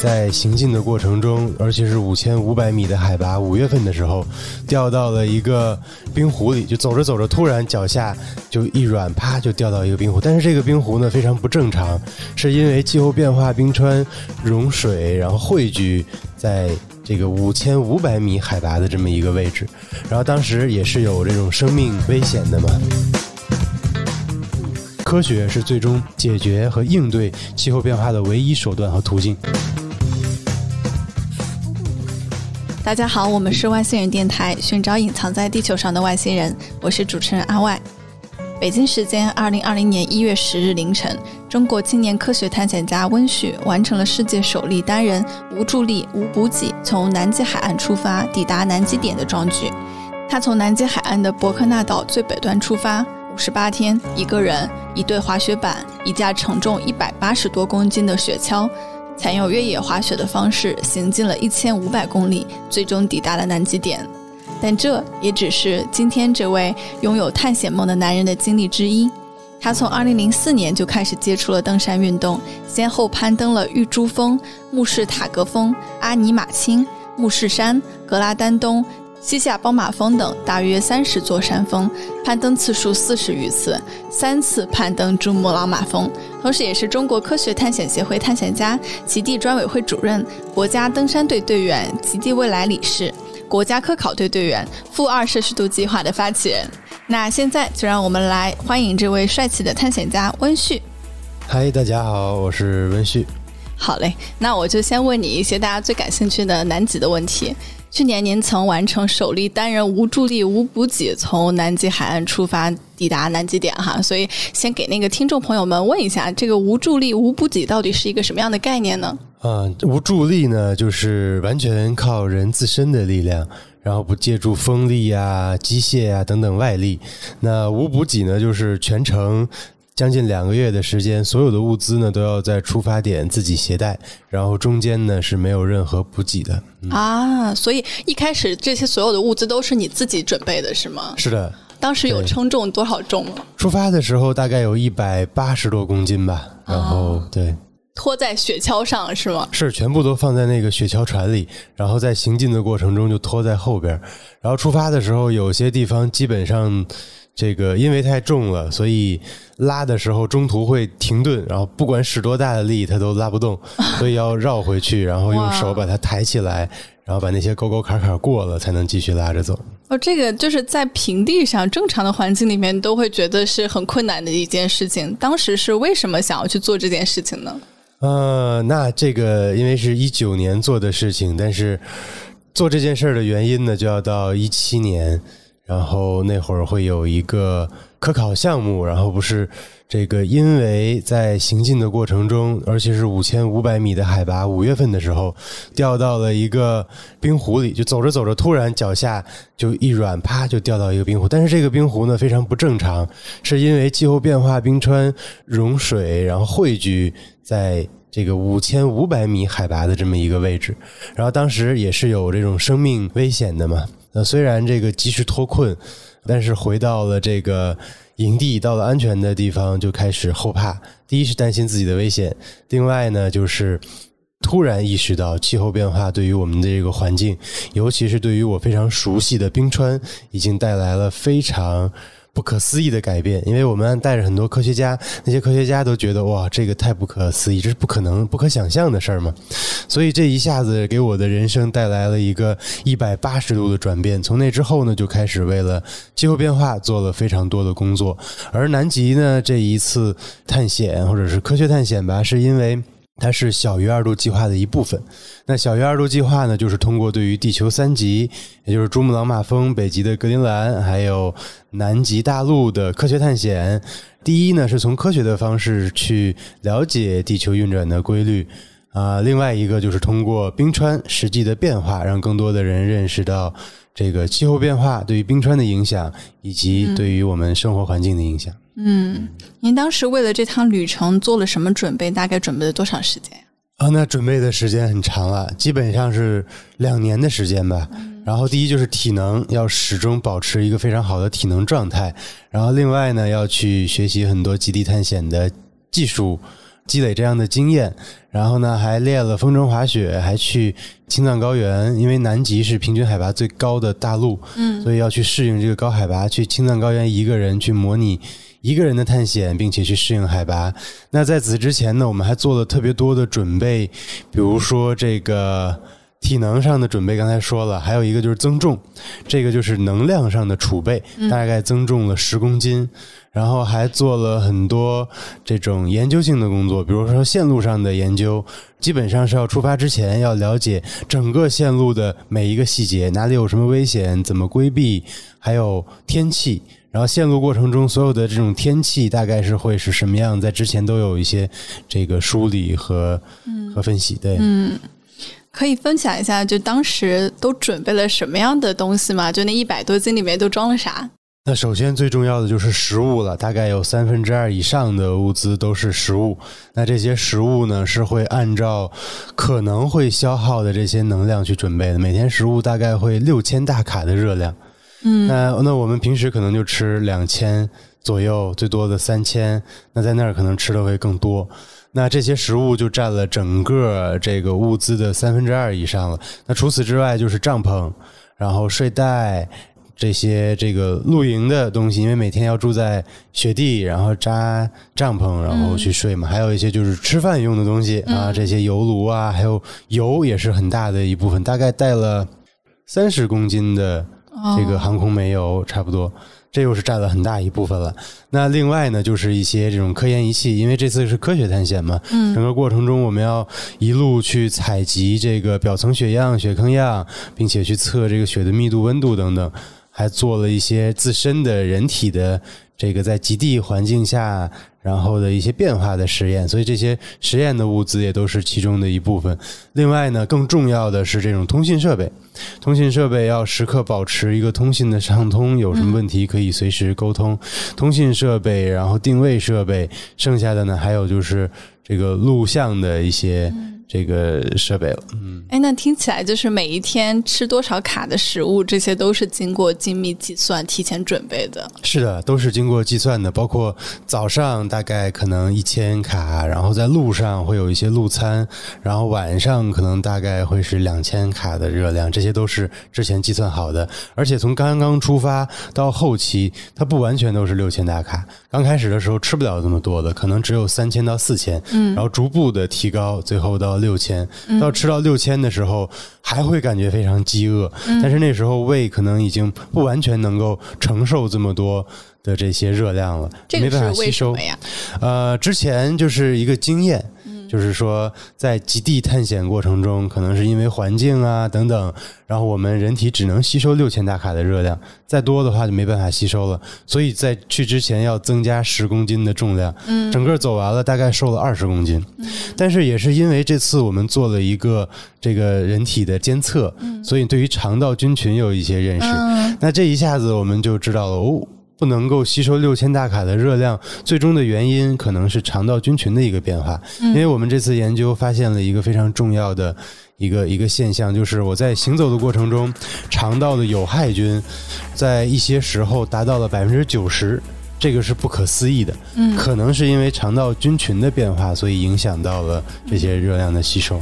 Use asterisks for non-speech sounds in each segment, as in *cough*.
在行进的过程中，而且是五千五百米的海拔，五月份的时候，掉到了一个冰湖里。就走着走着，突然脚下就一软，啪就掉到一个冰湖。但是这个冰湖呢非常不正常，是因为气候变化，冰川融水，然后汇聚在这个五千五百米海拔的这么一个位置。然后当时也是有这种生命危险的嘛。科学是最终解决和应对气候变化的唯一手段和途径。大家好，我们是外星人电台，寻找隐藏在地球上的外星人。我是主持人阿外。北京时间二零二零年一月十日凌晨，中国青年科学探险家温煦完成了世界首例单人无助力、无补给从南极海岸出发抵达南极点的壮举。他从南极海岸的伯克纳岛最北端出发，五十八天，一个人，一对滑雪板，一架承重一百八十多公斤的雪橇。采用越野滑雪的方式行进了一千五百公里，最终抵达了南极点。但这也只是今天这位拥有探险梦的男人的经历之一。他从2004年就开始接触了登山运动，先后攀登了玉珠峰、慕士塔格峰、阿尼玛卿、慕士山、格拉丹东。西夏邦马峰等大约三十座山峰，攀登次数四十余次，三次攀登珠穆朗玛峰，同时也是中国科学探险协会探险家、极地专委会主任、国家登山队队员、极地未来理事、国家科考队队员、负二摄氏度计划的发起人。那现在就让我们来欢迎这位帅气的探险家温旭。嗨，大家好，我是温旭。好嘞，那我就先问你一些大家最感兴趣的南极的问题。去年您曾完成首例单人无助力无补给从南极海岸出发抵达南极点哈，所以先给那个听众朋友们问一下，这个无助力无补给到底是一个什么样的概念呢？啊，无助力呢，就是完全靠人自身的力量，然后不借助风力啊、机械啊等等外力。那无补给呢，就是全程。将近两个月的时间，所有的物资呢都要在出发点自己携带，然后中间呢是没有任何补给的啊。所以一开始这些所有的物资都是你自己准备的，是吗？是的。当时有称重多少重吗？出发的时候大概有一百八十多公斤吧。然后对，拖在雪橇上是吗？是，全部都放在那个雪橇船里，然后在行进的过程中就拖在后边。然后出发的时候，有些地方基本上。这个因为太重了，所以拉的时候中途会停顿，然后不管使多大的力，它都拉不动，*laughs* 所以要绕回去，然后用手把它抬起来，然后把那些沟沟坎坎过了，才能继续拉着走。哦，这个就是在平地上正常的环境里面都会觉得是很困难的一件事情。当时是为什么想要去做这件事情呢？呃，那这个因为是一九年做的事情，但是做这件事儿的原因呢，就要到一七年。然后那会儿会有一个科考项目，然后不是这个，因为在行进的过程中，而且是五千五百米的海拔，五月份的时候掉到了一个冰湖里，就走着走着，突然脚下就一软，啪就掉到一个冰湖。但是这个冰湖呢非常不正常，是因为气候变化，冰川融水，然后汇聚在这个五千五百米海拔的这么一个位置。然后当时也是有这种生命危险的嘛。那虽然这个及时脱困，但是回到了这个营地，到了安全的地方就开始后怕。第一是担心自己的危险，另外呢就是突然意识到气候变化对于我们的这个环境，尤其是对于我非常熟悉的冰川，已经带来了非常。不可思议的改变，因为我们带着很多科学家，那些科学家都觉得哇，这个太不可思议，这是不可能、不可想象的事儿嘛。所以这一下子给我的人生带来了一个一百八十度的转变。从那之后呢，就开始为了气候变化做了非常多的工作。而南极呢，这一次探险或者是科学探险吧，是因为。它是小于二度计划的一部分。那小于二度计划呢，就是通过对于地球三极，也就是珠穆朗玛峰、北极的格陵兰，还有南极大陆的科学探险。第一呢，是从科学的方式去了解地球运转的规律啊。另外一个就是通过冰川实际的变化，让更多的人认识到这个气候变化对于冰川的影响，以及对于我们生活环境的影响。嗯，嗯您当时为了这趟旅程做了什么准备？大概准备了多长时间啊，那准备的时间很长了，基本上是两年的时间吧。然后第一就是体能要始终保持一个非常好的体能状态，然后另外呢要去学习很多极地探险的技术，积累这样的经验。然后呢还练了风筝滑雪，还去青藏高原，因为南极是平均海拔最高的大陆，嗯所以要去适应这个高海拔，去青藏高原一个人去模拟一个人的探险，并且去适应海拔。那在此之前呢，我们还做了特别多的准备，比如说这个体能上的准备，刚才说了，还有一个就是增重，这个就是能量上的储备，大概增重了十公斤。然后还做了很多这种研究性的工作，比如说线路上的研究，基本上是要出发之前要了解整个线路的每一个细节，哪里有什么危险，怎么规避，还有天气。然后线路过程中所有的这种天气大概是会是什么样，在之前都有一些这个梳理和和分析。对，嗯可以分享一下，就当时都准备了什么样的东西吗？就那一百多斤里面都装了啥？那首先最重要的就是食物了，大概有三分之二以上的物资都是食物。那这些食物呢，是会按照可能会消耗的这些能量去准备的。每天食物大概会六千大卡的热量。嗯，那那我们平时可能就吃两千左右，最多的三千。那在那儿可能吃的会更多。那这些食物就占了整个这个物资的三分之二以上了。那除此之外就是帐篷，然后睡袋。这些这个露营的东西，因为每天要住在雪地，然后扎帐篷，然后去睡嘛。还有一些就是吃饭用的东西啊，这些油炉啊，还有油也是很大的一部分，大概带了三十公斤的这个航空煤油，差不多。这又是占了很大一部分了。那另外呢，就是一些这种科研仪器，因为这次是科学探险嘛，嗯整个过程中我们要一路去采集这个表层雪样、雪坑样，并且去测这个雪的密度、温度等等，还做了一些自身的人体的这个在极地环境下。然后的一些变化的实验，所以这些实验的物资也都是其中的一部分。另外呢，更重要的是这种通信设备，通信设备要时刻保持一个通信的畅通，有什么问题可以随时沟通。通信设备，然后定位设备，剩下的呢还有就是这个录像的一些这个设备了。嗯，哎，那听起来就是每一天吃多少卡的食物，这些都是经过精密计算、提前准备的。是的，都是经过计算的，包括早上大概可能一千卡，然后在路上会有一些路餐，然后晚上可能大概会是两千卡的热量，这些都是之前计算好的。而且从刚刚出发到后期，它不完全都是六千大卡，刚开始的时候吃不了这么多的，可能只有三千到四千，嗯然后逐步的提高，最后到六千。到吃到六千的时候，还会感觉非常饥饿，但是那时候胃可能已经不完全能够承受这么多的这些热量了，这没办法吸收。呀？呃，之前就是一个经验，就是说在极地探险过程中，可能是因为环境啊等等，然后我们人体只能吸收六千大卡的热量，再多的话就没办法吸收了，所以在去之前要增加十公斤的重量，嗯整个走完了大概瘦了二十公斤，但是也是因为这次我们做了一个这个人体的监测，所以对于肠道菌群有一些认识，嗯那这一下子我们就知道了哦。不能够吸收六千大卡的热量，最终的原因可能是肠道菌群的一个变化。因为我们这次研究发现了一个非常重要的一个一个现象，就是我在行走的过程中，肠道的有害菌在一些时候达到了百分之九十，这个是不可思议的。嗯可能是因为肠道菌群的变化，所以影响到了这些热量的吸收。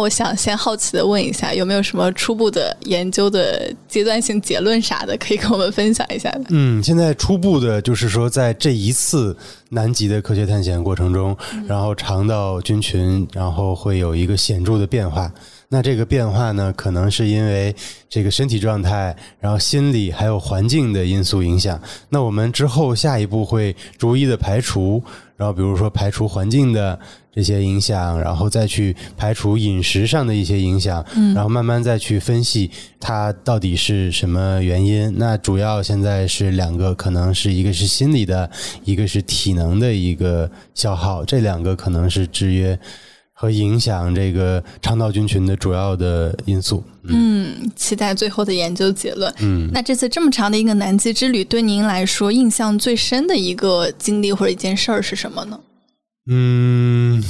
我想先好奇的问一下，有没有什么初步的研究的阶段性结论啥的，可以跟我们分享一下的？嗯，现在初步的就是说，在这一次南极的科学探险过程中，然后肠道菌群，然后会有一个显著的变化。那这个变化呢，可能是因为这个身体状态，然后心理还有环境的因素影响。那我们之后下一步会逐一的排除，然后比如说排除环境的这些影响，然后再去排除饮食上的一些影响，然后慢慢再去分析它到底是什么原因。那主要现在是两个，可能是一个是心理的，一个是体能的一个消耗，这两个可能是制约和影响这个肠道菌群的主要的因素。嗯嗯，期待最后的研究结论。嗯，那这次这么长的一个南极之旅，对您来说印象最深的一个经历或者一件事儿是什么呢？嗯，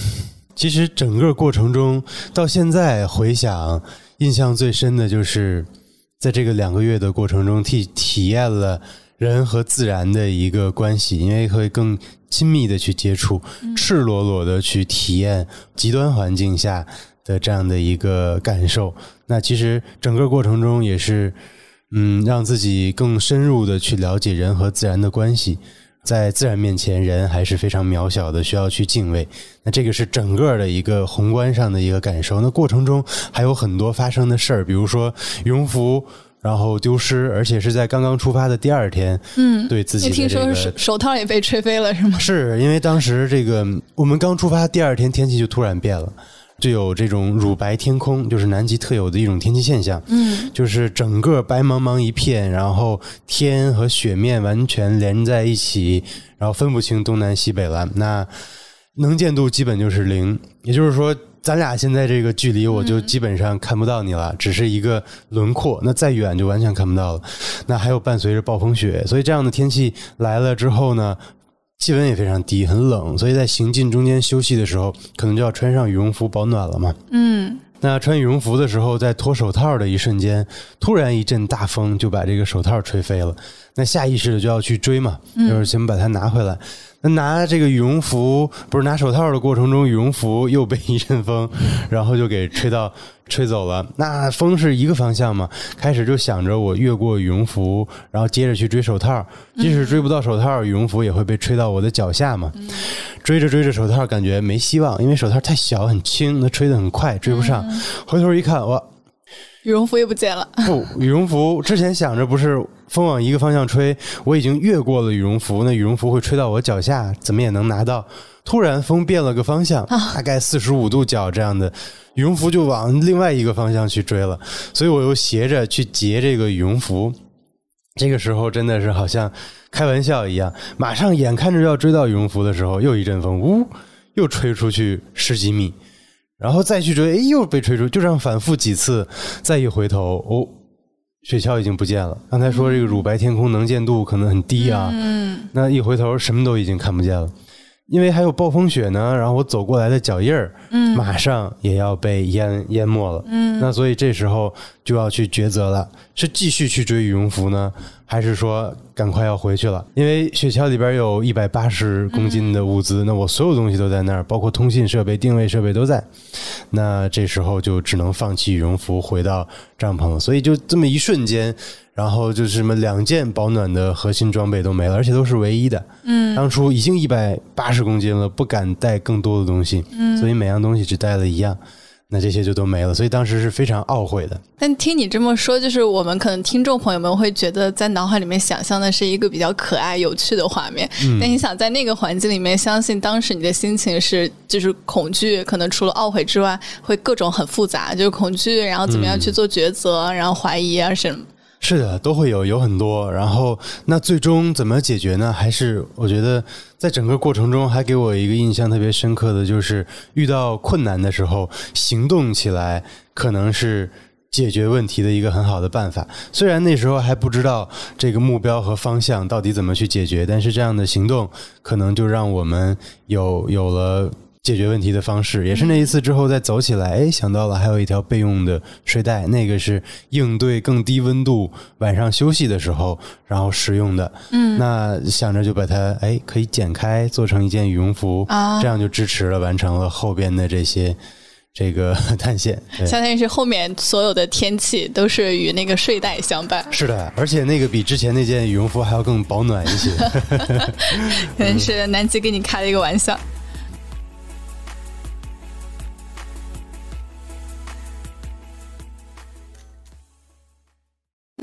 其实整个过程中到现在回想，印象最深的就是在这个两个月的过程中，体体验了人和自然的一个关系，因为会更亲密的去接触，赤裸裸的去体验极端环境下的这样的一个感受。那其实整个过程中也是，嗯，让自己更深入的去了解人和自然的关系。在自然面前，人还是非常渺小的，需要去敬畏。那这个是整个的一个宏观上的一个感受。那过程中还有很多发生的事儿，比如说羽绒服然后丢失，而且是在刚刚出发的第二天。嗯，对自己你听说的这个手手套也被吹飞了是吗？是因为当时这个我们刚出发第二天，天气就突然变了，就有这种乳白天空，就是南极特有的一种天气现象。嗯，就是整个白茫茫一片，然后天和雪面完全连在一起，然后分不清东南西北了。那能见度基本就是零，也就是说，咱俩现在这个距离，我就基本上看不到你了，只是一个轮廓。那再远就完全看不到了。那还有伴随着暴风雪，所以这样的天气来了之后呢？气温也非常低，很冷，所以在行进中间休息的时候，可能就要穿上羽绒服保暖了嘛。嗯，那穿羽绒服的时候，在脱手套的一瞬间，突然一阵大风就把这个手套吹飞了。那下意识的就要去追嘛，就是先把它拿回来。那拿这个羽绒服，不是拿手套的过程中，羽绒服又被一阵风，然后就给吹到吹走了。那风是一个方向嘛，开始就想着我越过羽绒服，然后接着去追手套。即使追不到手套，羽绒服也会被吹到我的脚下嘛。追着追着手套，感觉没希望，因为手套太小很轻，它吹得很快，追不上。回头一看，哇，羽绒服也不见了。*laughs* 不，羽绒服之前想着不是风往一个方向吹，我已经越过了羽绒服，那羽绒服会吹到我脚下，怎么也能拿到。突然风变了个方向，大概四十五度角这样的，羽绒服就往另外一个方向去追了，所以我又斜着去截这个羽绒服。这个时候真的是好像开玩笑一样，马上眼看着要追到羽绒服的时候，又一阵风，呜，又吹出去十几米，然后再去追，哎，又被追出，就这样反复几次，再一回头，哦，雪橇已经不见了。刚才说这个乳白天空能见度可能很低啊，嗯，那一回头什么都已经看不见了，因为还有暴风雪呢。然后我走过来的脚印儿，嗯马上也要被淹淹没了。嗯那所以这时候就要去抉择了，是继续去追羽绒服呢，还是说赶快要回去了？因为雪橇里边有一百八十公斤的物资，那我所有东西都在那儿，包括通信设备、定位设备都在。那这时候就只能放弃羽绒服，回到帐篷。所以就这么一瞬间，然后就是什么两件保暖的核心装备都没了，而且都是唯一的。嗯当初已经一百八十公斤了，不敢带更多的东西，嗯所以每样东西只带了一样。那这些就都没了，所以当时是非常懊悔的。但听你这么说，就是我们可能听众朋友们会觉得，在脑海里面想象的是一个比较可爱、有趣的画面。嗯但你想在那个环境里面，相信当时你的心情是就是恐惧，可能除了懊悔之外，会各种很复杂，就是恐惧，然后怎么样去做抉择，然后怀疑啊什么。是的，都会有有很多。然后那最终怎么解决呢？还是我觉得在整个过程中，还给我一个印象特别深刻的就是，遇到困难的时候，行动起来可能是。解决问题的一个很好的办法，虽然那时候还不知道这个目标和方向到底怎么去解决，但是这样的行动可能就让我们有有了解决问题的方式。也是那一次之后再走起来，哎，想到了还有一条备用的睡袋，那个是应对更低温度晚上休息的时候然后使用的。嗯那想着就把它哎可以剪开做成一件羽绒服，啊这样就支持了完成了后边的这些这个 *laughs* 探险。相当于是后面所有的天气都是与那个睡袋相伴，是的，而且那个比之前那件羽绒服还要更保暖一些。可 *laughs* 能是南极给你开了一个玩笑。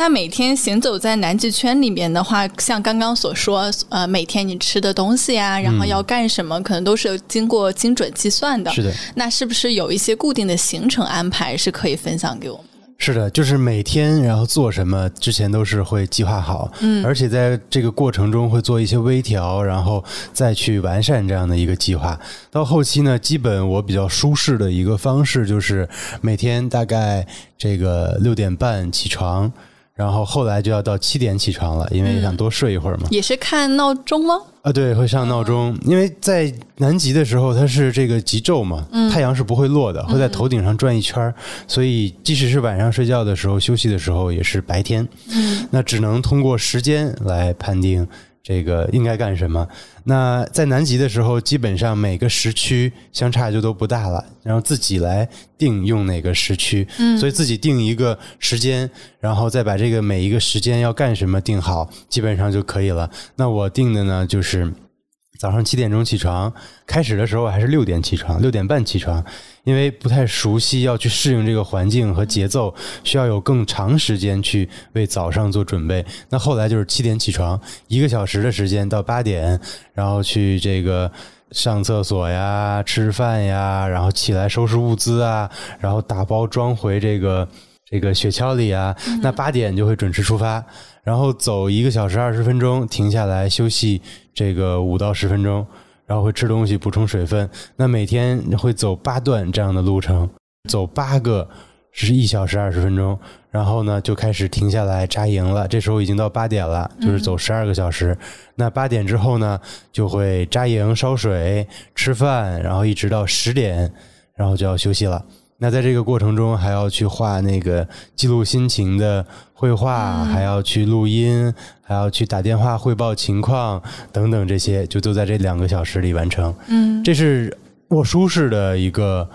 那每天行走在南极圈里面的话，像刚刚所说，呃，每天你吃的东西呀，然后要干什么，可能都是经过精准计算的。是的，那是不是有一些固定的行程安排是可以分享给我们？是的，就是每天然后做什么之前都是会计划好，嗯而且在这个过程中会做一些微调，然后再去完善这样的一个计划。到后期呢，基本我比较舒适的一个方式就是每天大概这个六点半起床。然后后来就要到七点起床了，因为想多睡一会儿嘛。也是看闹钟吗？啊，对，会上闹钟，因为在南极的时候，它是这个极昼嘛，太阳是不会落的，会在头顶上转一圈儿，所以即使是晚上睡觉的时候、休息的时候，也是白天。嗯，那只能通过时间来判定。这个应该干什么？那在南极的时候，基本上每个时区相差就都不大了，然后自己来定用哪个时区，嗯，所以自己定一个时间，然后再把这个每一个时间要干什么定好，基本上就可以了。那我定的呢，就是。早上七点钟起床，开始的时候还是六点起床，六点半起床，因为不太熟悉，要去适应这个环境和节奏，需要有更长时间去为早上做准备。那后来就是七点起床，一个小时的时间到八点，然后去这个上厕所呀、吃饭呀，然后起来收拾物资啊，然后打包装回这个这个雪橇里啊。那八点就会准时出发，然后走一个小时二十分钟，停下来休息。这个五到十分钟，然后会吃东西补充水分。那每天会走八段这样的路程，走八个是一小时二十分钟。然后呢，就开始停下来扎营了。这时候已经到八点了，就是走十二个小时。那八点之后呢，就会扎营烧水、吃饭，然后一直到十点，然后就要休息了。那在这个过程中，还要去画那个记录心情的绘画，还要去录音，还要去打电话汇报情况等等，这些就都在这两个小时里完成。嗯，这是沃书式的一个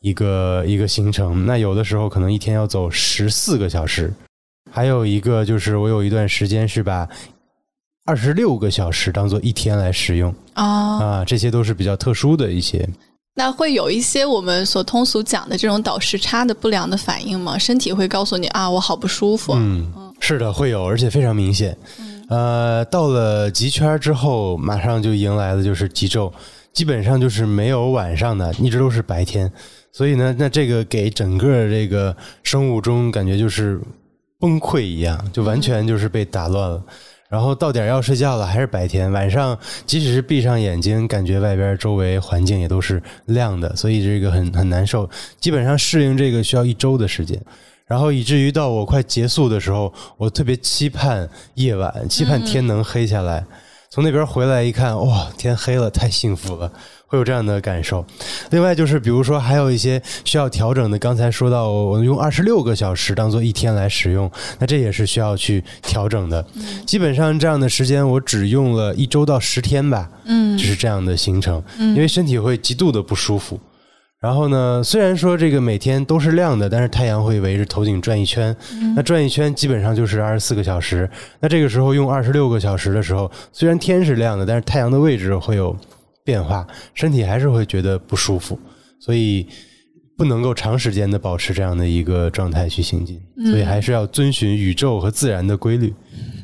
一个一个行程。那有的时候可能一天要走十四个小时，还有一个就是我有一段时间是把二十六个小时当做一天来使用啊啊，这些都是比较特殊的一些。那会有一些我们所通俗讲的这种倒时差的不良的反应吗？身体会告诉你啊，我好不舒服。嗯，是的，会有，而且非常明显。呃，到了极圈之后，马上就迎来的就是极昼，基本上就是没有晚上的，一直都是白天。所以呢，那这个给整个这个生物钟感觉就是崩溃一样，就完全就是被打乱了。然后到点要睡觉了，还是白天。晚上即使是闭上眼睛，感觉外边周围环境也都是亮的，所以这个很很难受。基本上适应这个需要一周的时间，然后以至于到我快结束的时候，我特别期盼夜晚，期盼天能黑下来。从那边回来一看，哇，天黑了，太幸福了。会有这样的感受，另外就是比如说还有一些需要调整的，刚才说到我用二十六个小时当做一天来使用，那这也是需要去调整的。基本上这样的时间我只用了一周到十天吧，嗯，就是这样的行程，因为身体会极度的不舒服。然后呢，虽然说这个每天都是亮的，但是太阳会围着头顶转一圈，那转一圈基本上就是二十四个小时。那这个时候用二十六个小时的时候，虽然天是亮的，但是太阳的位置会有。变化，身体还是会觉得不舒服，所以不能够长时间的保持这样的一个状态去行进，所以还是要遵循宇宙和自然的规律。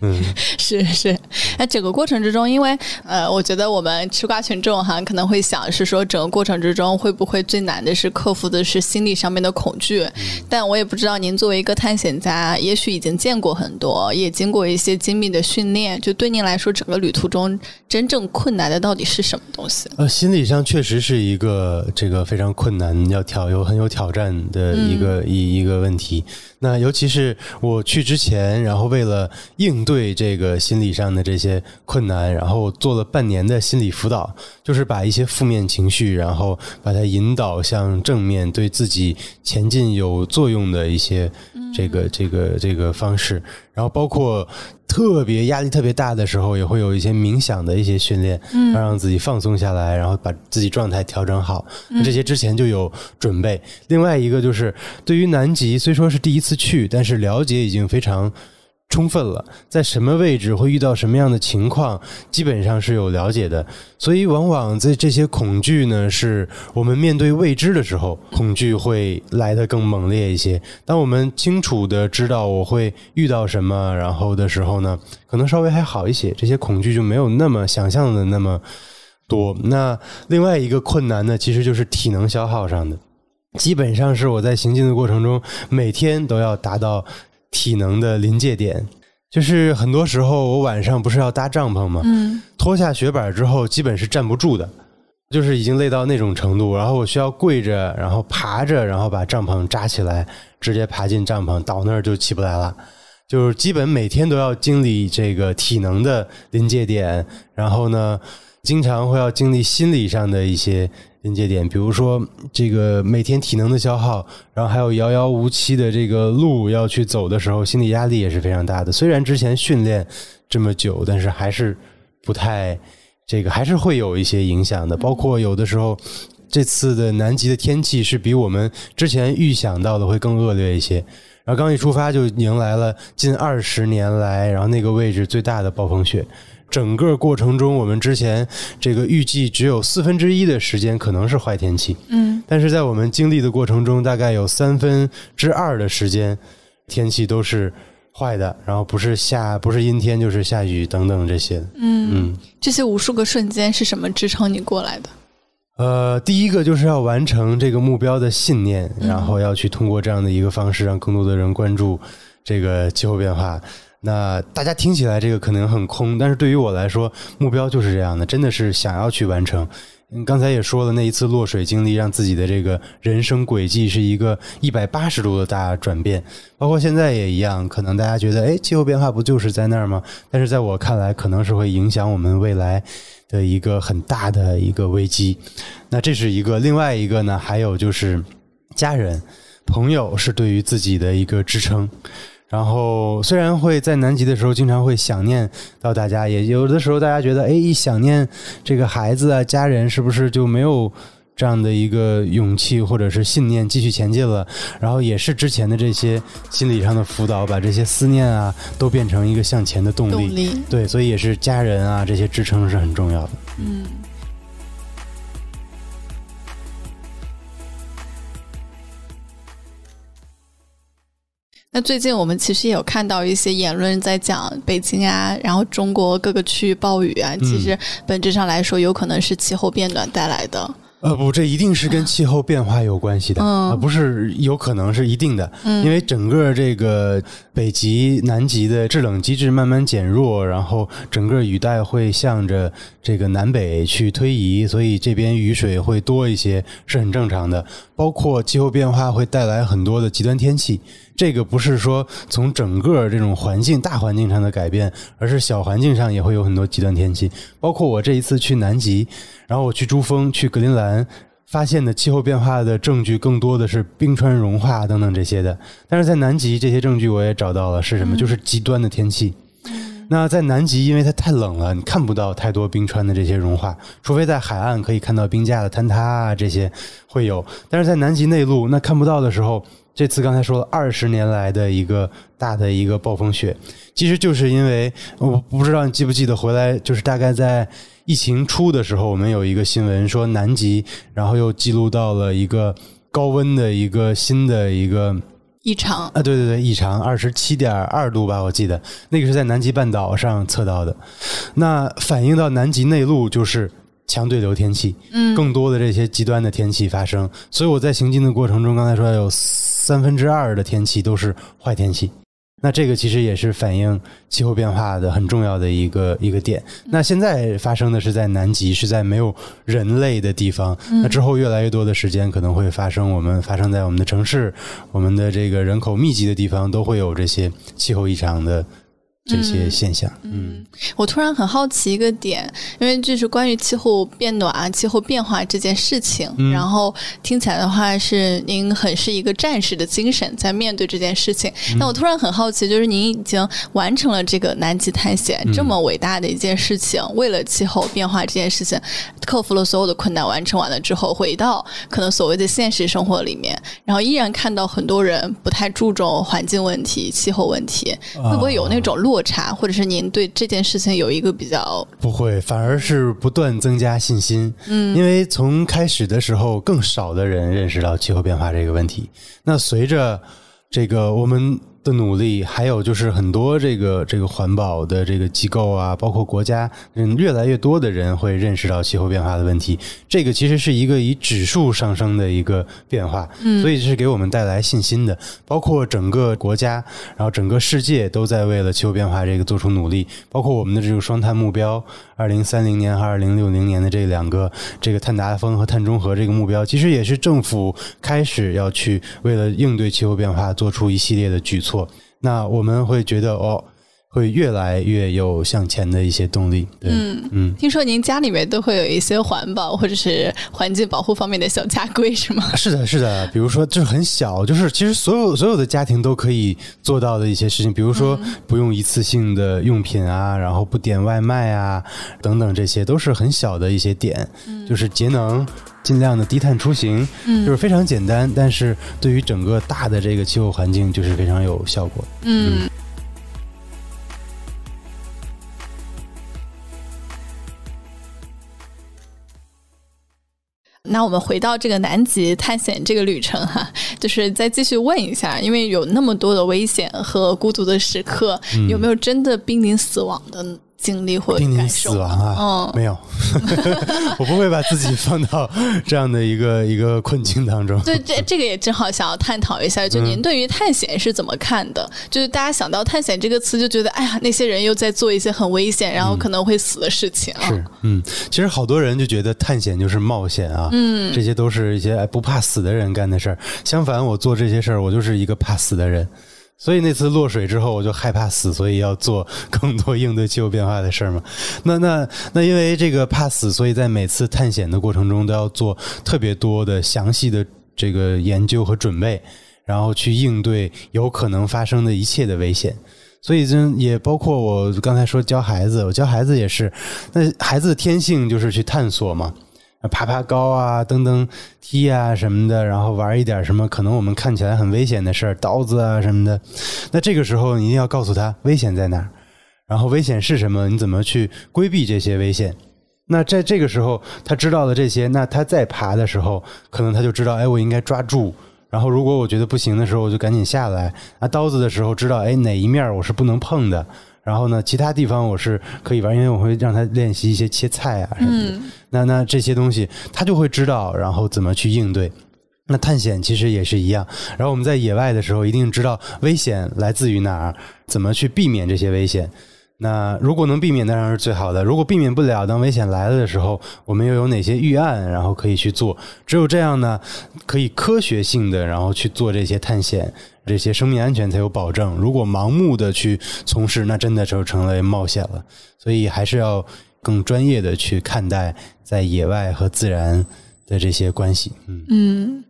嗯，*laughs* 是是，那整个过程之中，因为呃，我觉得我们吃瓜群众哈可能会想是说，整个过程之中会不会最难的是克服的是心理上面的恐惧？但我也不知道您作为一个探险家，也许已经见过很多，也经过一些精密的训练，就对您来说，整个旅途中真正困难的到底是什么东西？呃，心理上确实是一个这个非常困难，要挑有很有挑战的一个一一个问题。那尤其是我去之前，然后为了应对这个心理上的这些困难，然后做了半年的心理辅导，就是把一些负面情绪，然后把它引导向正面，对自己前进有作用的一些这个这个这个方式，然后包括。特别压力特别大的时候，也会有一些冥想的一些训练，嗯，让自己放松下来，然后把自己状态调整好。这些之前就有准备。另外一个就是，对于南极，虽说是第一次去，但是了解已经非常。充分了，在什么位置会遇到什么样的情况，基本上是有了解的。所以，往往在这些恐惧呢，是我们面对未知的时候，恐惧会来得更猛烈一些。当我们清楚的知道我会遇到什么，然后的时候呢，可能稍微还好一些，这些恐惧就没有那么想象的那么多。那另外一个困难呢，其实就是体能消耗上的，基本上是我在行进的过程中，每天都要达到。体能的临界点，就是很多时候我晚上不是要搭帐篷吗？嗯，脱下雪板之后，基本是站不住的，就是已经累到那种程度。然后我需要跪着，然后爬着，然后把帐篷扎起来，直接爬进帐篷，倒那儿就起不来了。就是基本每天都要经历这个体能的临界点，然后呢，经常会要经历心理上的一些临界点，比如说这个每天体能的消耗，然后还有遥遥无期的这个路要去走的时候，心理压力也是非常大的。虽然之前训练这么久，但是还是不太这个，还是会有一些影响的。包括有的时候，这次的南极的天气是比我们之前预想到的会更恶劣一些。然后刚一出发就迎来了近二十年来，然后那个位置最大的暴风雪。整个过程中，我们之前这个预计只有四分之一的时间可能是坏天气，嗯，但是在我们经历的过程中，大概有三分之二的时间天气都是坏的，然后不是下不是阴天就是下雨等等这些。嗯这些无数个瞬间是什么支撑你过来的？呃，第一个就是要完成这个目标的信念，然后要去通过这样的一个方式，让更多的人关注这个气候变化。那大家听起来这个可能很空，但是对于我来说，目标就是这样的，真的是想要去完成。嗯，刚才也说了，那一次落水经历让自己的这个人生轨迹是一个一百八十度的大转变，包括现在也一样。可能大家觉得，哎，气候变化不就是在那儿吗？但是在我看来，可能是会影响我们未来的一个很大的一个危机。那这是一个，另外一个呢，还有就是家人、朋友是对于自己的一个支撑。然后虽然会在南极的时候经常会想念到大家，也有的时候大家觉得，哎，一想念这个孩子啊、家人，是不是就没有这样的一个勇气或者是信念继续前进了？然后也是之前的这些心理上的辅导，把这些思念啊都变成一个向前的动力。动力对，所以也是家人啊这些支撑是很重要的。嗯。那最近我们其实也有看到一些言论在讲北京啊，然后中国各个区域暴雨啊，其实本质上来说有可能是气候变暖带来的。呃，不，这一定是跟气候变化有关系的，嗯呃不是有可能是一定的，嗯因为整个这个北极、南极的制冷机制慢慢减弱，然后整个雨带会向着这个南北去推移，所以这边雨水会多一些，是很正常的。包括气候变化会带来很多的极端天气，这个不是说从整个这种环境大环境上的改变，而是小环境上也会有很多极端天气。包括我这一次去南极，然后我去珠峰、去格陵兰，发现的气候变化的证据更多的是冰川融化等等这些的。但是在南极，这些证据我也找到了，是什么？就是极端的天气。那在南极，因为它太冷了，你看不到太多冰川的这些融化，除非在海岸可以看到冰架的坍塌啊，这些会有。但是在南极内陆，那看不到的时候，这次刚才说了二十年来的一个大的一个暴风雪，其实就是因为我不知道你记不记得回来，就是大概在疫情初的时候，我们有一个新闻说南极，然后又记录到了一个高温的一个新的一个。异常，啊，对对对，异常二十七点二度吧，我记得那个是在南极半岛上测到的。那反映到南极内陆就是强对流天气，嗯，更多的这些极端的天气发生。所以我在行进的过程中，刚才说有三分之二的天气都是坏天气。那这个其实也是反映气候变化的很重要的一个一个点。那现在发生的是在南极，是在没有人类的地方。那之后越来越多的时间可能会发生，我们发生在我们的城市、我们的这个人口密集的地方，都会有这些气候异常的这些现象。嗯。我突然很好奇一个点，因为就是关于气候变暖、气候变化这件事情，嗯。然后听起来的话是您很是一个战士的精神在面对这件事情。嗯。那我突然很好奇，就是您已经完成了这个南极探险、嗯。这么伟大的一件事情，为了气候变化这件事情，克服了所有的困难，完成完了之后，回到可能所谓的现实生活里面，然后依然看到很多人不太注重环境问题、气候问题，会不会有那种落差，或者是您对这件事情有一个比较不会，反而是不断增加信心。嗯，因为从开始的时候，更少的人认识到气候变化这个问题。那随着这个我们的努力，还有就是很多这个这个环保的这个机构啊，包括国家，嗯，越来越多的人会认识到气候变化的问题。这个其实是一个以指数上升的一个变化，嗯，所以是给我们带来信心的。包括整个国家，然后整个世界都在为了气候变化这个做出努力，包括我们的这个双碳目标，二零三零年和二零六零年的这两个这个碳达峰和碳中和这个目标，其实也是政府开始要去为了应对气候变化做出一系列的举措。那我们会觉得哦。会越来越有向前的一些动力。对嗯嗯，听说您家里面都会有一些环保或者是环境保护方面的小家规，是吗？是的，是的。比如说，就是很小，就是其实所有所有的家庭都可以做到的一些事情，比如说不用一次性的用品啊，然后不点外卖啊，等等，这些都是很小的一些点。就是节能，尽量的低碳出行，嗯就是非常简单，但是对于整个大的这个气候环境，就是非常有效果。嗯。那我们回到这个南极探险这个旅程哈，*laughs* 就是再继续问一下，因为有那么多的危险和孤独的时刻，有没有真的濒临死亡的？经历或感受死亡啊？嗯，没有，*laughs* *laughs* 我不会把自己放到这样的一个一个困境当中。对，这这个也正好想要探讨一下，就您对于探险是怎么看的？就是大家想到探险这个词，就觉得哎呀，那些人又在做一些很危险，然后可能会死的事情。是，嗯，其实好多人就觉得探险就是冒险啊，嗯，这些都是一些不怕死的人干的事儿。相反，我做这些事儿，我就是一个怕死的人。所以那次落水之后，我就害怕死，所以要做更多应对气候变化的事儿嘛。那 *laughs* 那那，因为这个怕死，所以在每次探险的过程中都要做特别多的详细的这个研究和准备，然后去应对有可能发生的一切的危险。所以，这也包括我刚才说教孩子，我教孩子也是，那孩子的天性就是去探索嘛。爬爬高啊，蹬蹬梯啊什么的，然后玩一点什么可能我们看起来很危险的事儿，刀子啊什么的。那这个时候你一定要告诉他危险在哪儿，然后危险是什么，你怎么去规避这些危险。那在这个时候他知道了这些，那他再爬的时候，可能他就知道，哎，我应该抓住。然后如果我觉得不行的时候，我就赶紧下来。拿刀子的时候，知道哎哪一面我是不能碰的。然后呢，其他地方我是可以玩，因为我会让他练习一些切菜啊什么的。那那这些东西他就会知道，然后怎么去应对。那探险其实也是一样。然后我们在野外的时候，一定知道危险来自于哪儿，怎么去避免这些危险。那如果能避免，当然是最好的。如果避免不了，当危险来了的时候，我们又有哪些预案，然后可以去做？只有这样呢，可以科学性的，然后去做这些探险。这些生命安全才有保证。如果盲目的去从事，那真的就成为冒险了。所以还是要更专业的去看待在野外和自然的这些关系。嗯嗯，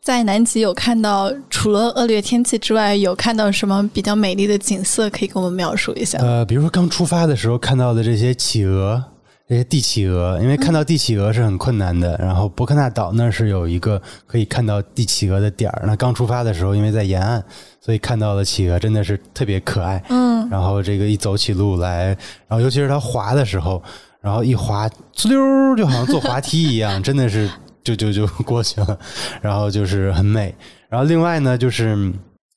在南极有看到除了恶劣天气之外，有看到什么比较美丽的景色？可以跟我们描述一下。呃，比如说刚出发的时候看到的这些企鹅。这些帝企鹅，因为看到帝企鹅是很困难的。然后伯克纳岛那是有一个可以看到帝企鹅的点儿。那刚出发的时候，因为在沿岸，所以看到了企鹅，真的是特别可爱。嗯。然后这个一走起路来，然后尤其是它滑的时候，然后一滑，呲溜，就好像坐滑梯一样，真的是就就就过去了。然后就是很美。然后另外呢，就是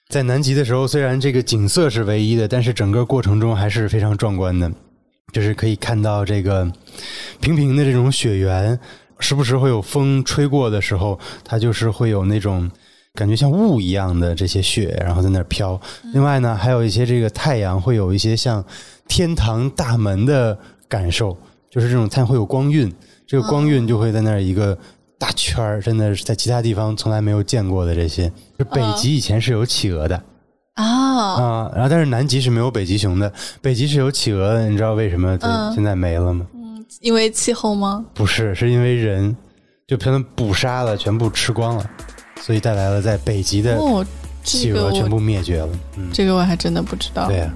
在南极的时候，虽然这个景色是唯一的，但是整个过程中还是非常壮观的。就是可以看到这个平平的这种雪原，时不时会有风吹过的时候，它就是会有那种感觉像雾一样的这些雪，然后在那儿飘。另外呢，还有一些这个太阳会有一些像天堂大门的感受，就是这种太阳会有光晕，这个光晕就会在那儿一个大圈儿，真的是在其他地方从来没有见过的这些。就北极以前是有企鹅的。啊啊！然后，但是南极是没有北极熊的，北极是有企鹅的。你知道为什么现在没了吗？嗯，因为气候吗？不是，是因为人就全都捕杀了，全部吃光了，所以带来了在北极的企鹅全部灭绝了。嗯，这个我还真的不知道。对呀。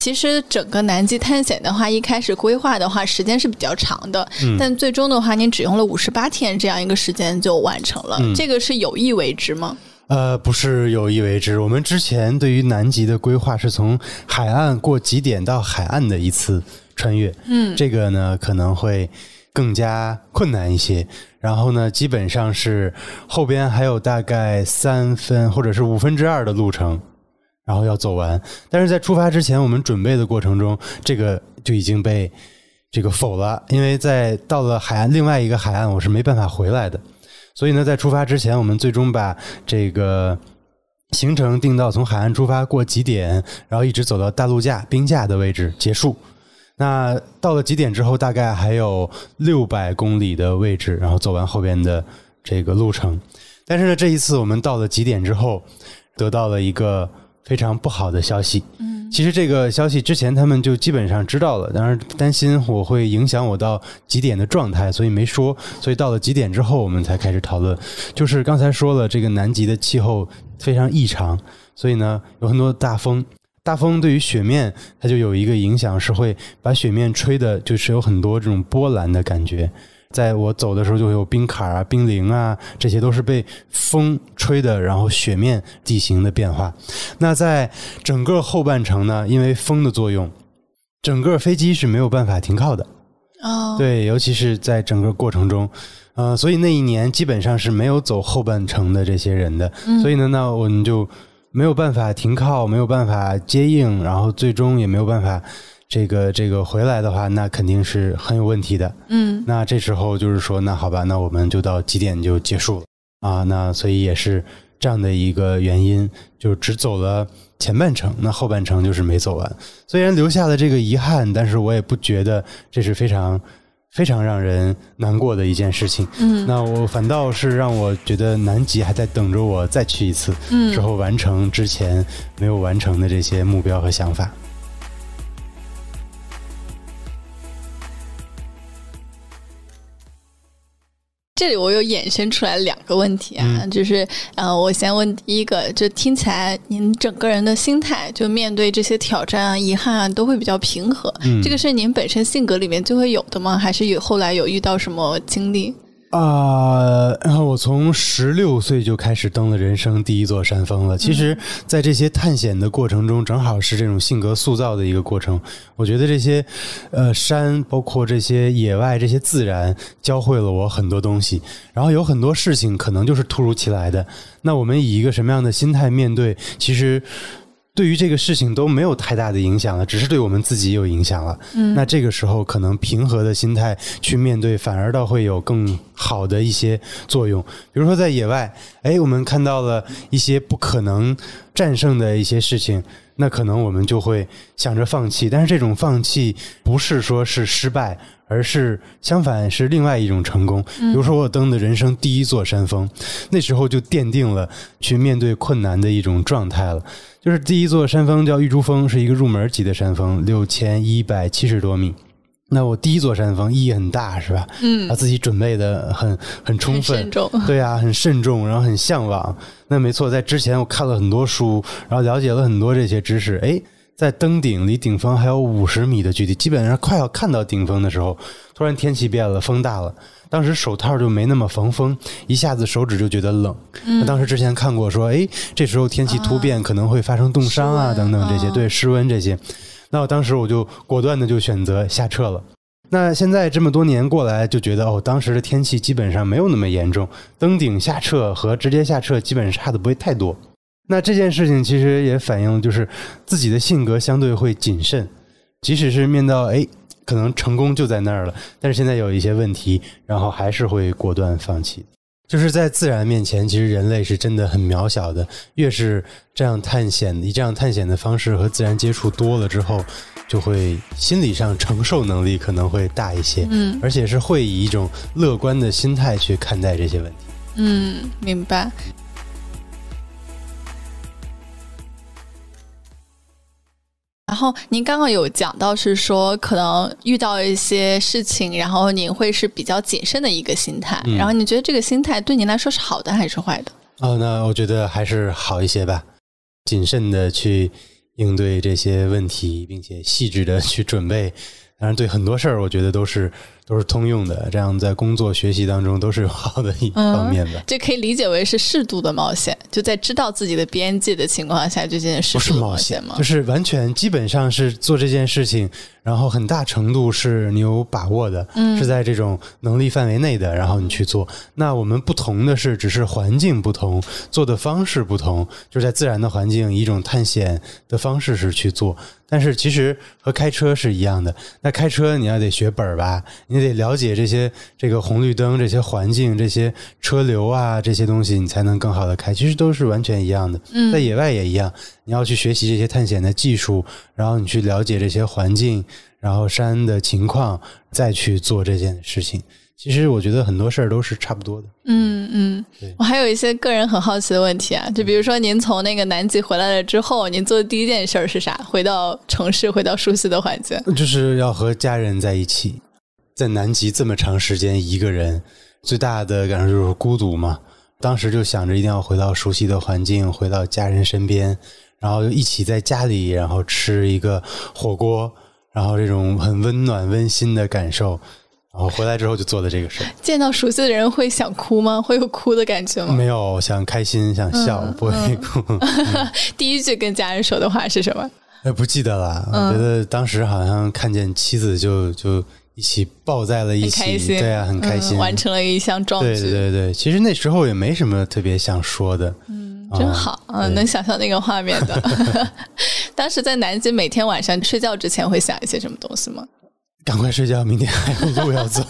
其实整个南极探险的话，一开始规划的话，时间是比较长的。嗯。但最终的话，您只用了五十八天这样一个时间就完成了。嗯。这个是有意为之吗？呃，不是有意为之。我们之前对于南极的规划是从海岸过极点到海岸的一次穿越。嗯。这个呢可能会更加困难一些。然后呢，基本上是后边还有大概三分或者是五分之二的路程。然后要走完，但是在出发之前，我们准备的过程中，这个就已经被这个否了，因为在到了海岸另外一个海岸，我是没办法回来的。所以呢，在出发之前，我们最终把这个行程定到从海岸出发过极点，然后一直走到大陆架冰架的位置结束。那到了极点之后，大概还有六百公里的位置，然后走完后边的这个路程。但是呢，这一次我们到了极点之后，得到了一个非常不好的消息。嗯，其实这个消息之前他们就基本上知道了，但是担心我会影响我到几点的状态，所以没说。所以到了几点之后，我们才开始讨论。就是刚才说了，这个南极的气候非常异常，所以呢，有很多大风。大风对于雪面，它就有一个影响，是会把雪面吹的，就是有很多这种波澜的感觉。在我走的时候，就会有冰坎啊、冰凌啊，这些都是被风吹的，然后雪面地形的变化。那在整个后半程呢，因为风的作用，整个飞机是没有办法停靠的。哦，对，尤其是在整个过程中，呃，所以那一年基本上是没有走后半程的这些人的。所以呢，那我们就。没有办法停靠，没有办法接应，然后最终也没有办法这个这个回来的话，那肯定是很有问题的。嗯，那这时候就是说，那好吧，那我们就到几点就结束了啊？那所以也是这样的一个原因，就只走了前半程，那后半程就是没走完。虽然留下了这个遗憾，但是我也不觉得这是非常。非常让人难过的一件事情。嗯，那我反倒是让我觉得南极还在等着我再去一次，嗯，之后完成之前没有完成的这些目标和想法。这里我有衍生出来两个问题啊，就是呃，我先问第一个，就听起来您整个人的心态，就面对这些挑战啊、遗憾啊，都会比较平和。这个是您本身性格里面就会有的吗？还是有后来有遇到什么经历？啊，然后我从十六岁就开始登了人生第一座山峰了。其实，在这些探险的过程中，正好是这种性格塑造的一个过程。我觉得这些，呃，山，包括这些野外、这些自然，教会了我很多东西。然后有很多事情可能就是突如其来的。那我们以一个什么样的心态面对？其实。对于这个事情都没有太大的影响了，只是对我们自己有影响了。嗯，那这个时候可能平和的心态去面对，反而倒会有更好的一些作用。比如说在野外，哎，我们看到了一些不可能战胜的一些事情，那可能我们就会想着放弃。但是这种放弃不是说是失败。而是相反，是另外一种成功。比如说，我登的人生第一座山峰，那时候就奠定了去面对困难的一种状态了。就是第一座山峰叫玉珠峰，是一个入门级的山峰，六千一百七十多米。那我第一座山峰意义很大，是吧？嗯，把自己准备的很很充分，慎重，对啊，很慎重，然后很向往。那没错，在之前我看了很多书，然后了解了很多这些知识，哎。在登顶离顶峰还有五十米的距离，基本上快要看到顶峰的时候，突然天气变了，风大了。当时手套就没那么防风，一下子手指就觉得冷。那当时之前看过说，哎，这时候天气突变可能会发生冻伤啊，等等这些，对失温这些。那我当时我就果断的就选择下撤了。那现在这么多年过来，就觉得哦，当时的天气基本上没有那么严重，登顶下撤和直接下撤基本上差的不会太多。那这件事情其实也反映，就是自己的性格相对会谨慎，即使是面到哎，可能成功就在那儿了，但是现在有一些问题，然后还是会果断放弃。就是在自然面前，其实人类是真的很渺小的。越是这样探险，以这样探险的方式和自然接触多了之后，就会心理上承受能力可能会大一些，嗯，而且是会以一种乐观的心态去看待这些问题。嗯，明白。然后您刚刚有讲到是说，可能遇到一些事情，然后您会是比较谨慎的一个心态。然后你觉得这个心态对您来说是好的还是坏的？哦，那我觉得还是好一些吧，谨慎的去应对这些问题，并且细致的去准备。当然，对很多事儿，我觉得都是。都是通用的，这样在工作学习当中都是有好的一方面的。这可以理解为是适度的冒险，就在知道自己的边界的情况下，这件事不是冒险吗？就是完全基本上是做这件事情，然后很大程度是你有把握的，是在这种能力范围内的，然后你去做。那我们不同的是，只是环境不同，做的方式不同，就是在自然的环境，以一种探险的方式是去做。但是其实和开车是一样的。那开车你要得学本儿吧，你得了解这些这个红绿灯、这些环境、这些车流啊这些东西，你才能更好的开。其实都是完全一样的。嗯在野外也一样，你要去学习这些探险的技术，然后你去了解这些环境，然后山的情况，再去做这件事情。其实我觉得很多事儿都是差不多的。嗯嗯，我还有一些个人很好奇的问题啊，就比如说您从那个南极回来了之后，您做的第一件事儿是啥？回到城市，回到熟悉的环境。就是要和家人在一起，在南极这么长时间一个人，最大的感受就是孤独嘛。当时就想着一定要回到熟悉的环境，回到家人身边，然后一起在家里，然后吃一个火锅，然后这种很温暖温馨的感受。然后回来之后就做的这个事儿，*laughs* 见到熟悉的人会想哭吗？会有哭的感觉吗？没有想开心想笑，嗯不会哭。*laughs* 第一句跟家人说的话是什么？哎，*laughs* 不记得了。觉得当时好像看见妻子就就一起抱在了一起，开心，对啊，很开心，嗯完成了一项壮举。对对对，其实那时候也没什么特别想说的，真好，嗯，对能想象那个画面的。当时在南京，每天晚上睡觉之前会想一些什么东西吗？赶快睡觉，明天还有路要走。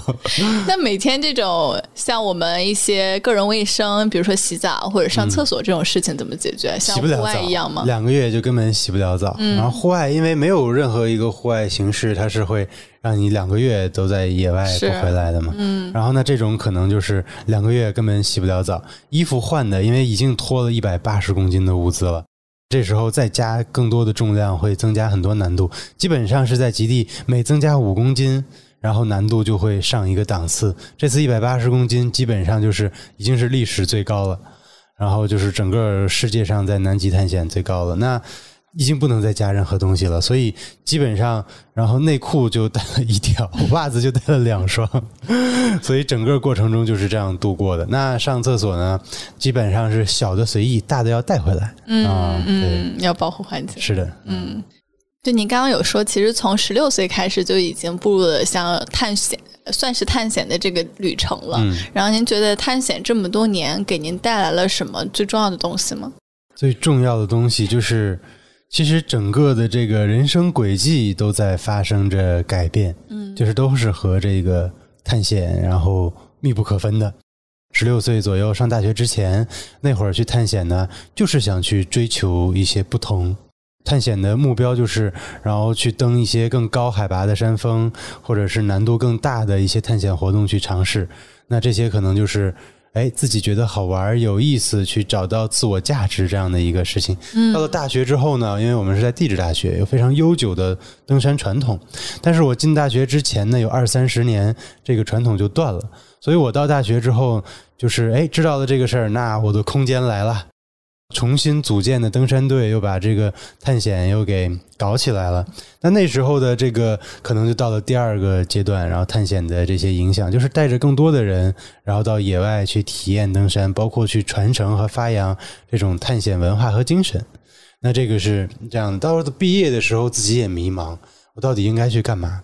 *laughs* 那每天这种像我们一些个人卫生，比如说洗澡或者上厕所这种事情怎么解决？像户外一样吗？两个月就根本洗不了澡。然后户外，因为没有任何一个户外形式，它是会让你两个月都在野外不回来的嘛。嗯。然后呢，这种可能就是两个月根本洗不了澡，衣服换的，因为已经拖了一百八十公斤的物资了。这时候再加更多的重量，会增加很多难度。基本上是在极地每增加五公斤，然后难度就会上一个档次。这次一百八十公斤，基本上就是已经是历史最高了。然后就是整个世界上在南极探险最高了。那已经不能再加任何东西了，所以基本上，然后内裤就带了一条，袜子就带了两双，所以整个过程中就是这样度过的。那上厕所呢，基本上是小的随意，大的要带回来。嗯啊嗯，要保护环境。是的，嗯，就你刚刚有说，其实从十六岁开始就已经步入了像探险，算是探险的这个旅程了。嗯然后您觉得探险这么多年给您带来了什么最重要的东西吗？最重要的东西就是，其实整个的这个人生轨迹都在发生着改变。嗯就是都是和这个探险然后密不可分的。十六岁左右上大学之前，那会儿去探险呢，就是想去追求一些不同。探险的目标就是，然后去登一些更高海拔的山峰，或者是难度更大的一些探险活动去尝试。那这些可能就是，哎，自己觉得好玩、有意思，去找到自我价值这样的一个事情。嗯到了大学之后呢，因为我们是在地质大学，有非常悠久的登山传统，但是我进大学之前呢，有二三十年这个传统就断了，所以我到大学之后，就是哎知道了这个事儿，那我的空间来了。重新组建的登山队又把这个探险又给搞起来了。那那时候的这个可能就到了第二个阶段，然后探险的这些影响，就是带着更多的人，然后到野外去体验登山，包括去传承和发扬这种探险文化和精神。那这个是这样的，到了毕业的时候，自己也迷茫，我到底应该去干嘛？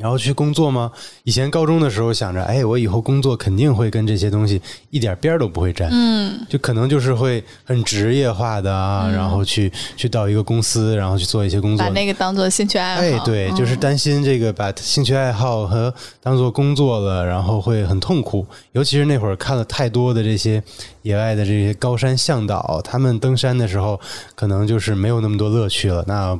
然后去工作吗？以前高中的时候想着，哎，我以后工作肯定会跟这些东西一点边儿都不会沾，嗯就可能就是会很职业化的啊，然后去去到一个公司，然后去做一些工作把。那个当做兴趣爱好。哎，对，就是嗯担心这个把兴趣爱好和当做工作了，然后会很痛苦。尤其是那会儿看了太多的这些野外的这些高山向导，他们登山的时候可能就是没有那么多乐趣了。那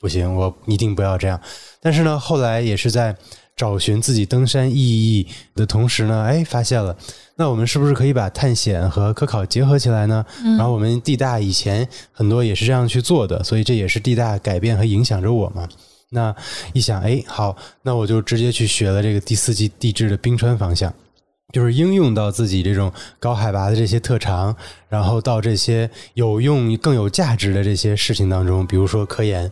不行，我一定不要这样。但是呢，后来也是在找寻自己登山意义的同时呢，哎，发现了，那我们是不是可以把探险和科考结合起来呢？然后我们地大以前很多也是这样去做的，所以这也是地大改变和影响着我嘛。那一想，哎，好，那我就直接去学了这个第四季地质的冰川方向。就是应用到自己这种高海拔的这些特长，然后到这些有用、更有价值的这些事情当中，比如说科研，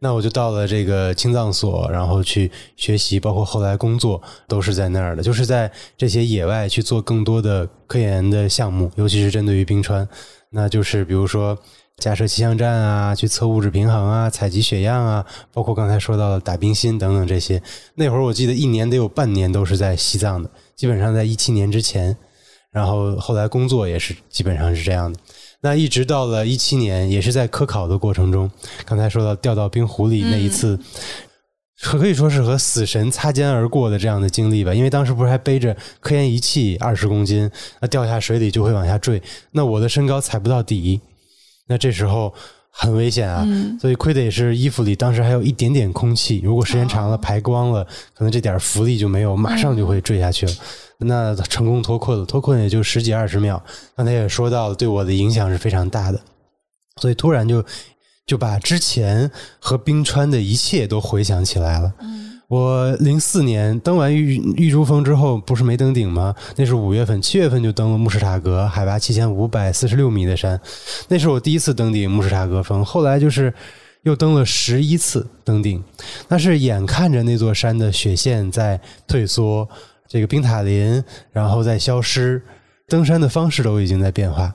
那我就到了这个青藏所，然后去学习，包括后来工作都是在那儿的，就是在这些野外去做更多的科研的项目，尤其是针对于冰川，那就是比如说架设气象站啊，去测物质平衡啊，采集血样啊，包括刚才说到的打冰芯等等这些。那会儿我记得一年得有半年都是在西藏的，基本上在一七年之前，然后后来工作也是基本上是这样的。那一直到了一七年，也是在科考的过程中，刚才说到掉到冰湖里那一次，可以说是和死神擦肩而过的这样的经历吧。因为当时不是还背着科研仪器二十公斤，那掉下水里就会往下坠，那我的身高踩不到底，那这时候很危险啊。所以亏得也是衣服里当时还有一点点空气，如果时间长了排光了，可能这点浮力就没有，马上就会坠下去了。那成功脱困了，脱困也就十几二十秒。刚才也说到了，对我的影响是非常大的，所以突然就就把之前和冰川的一切都回想起来了。我零四年登完玉玉珠峰之后，不是没登顶吗？那是五月份，七月份就登了慕士塔格，海拔七千五百四十六米的山，那是我第一次登顶慕士塔格峰。后来就是又登了十一次登顶，那是眼看着那座山的雪线在退缩。这个冰塔林，然后再消失，登山的方式都已经在变化。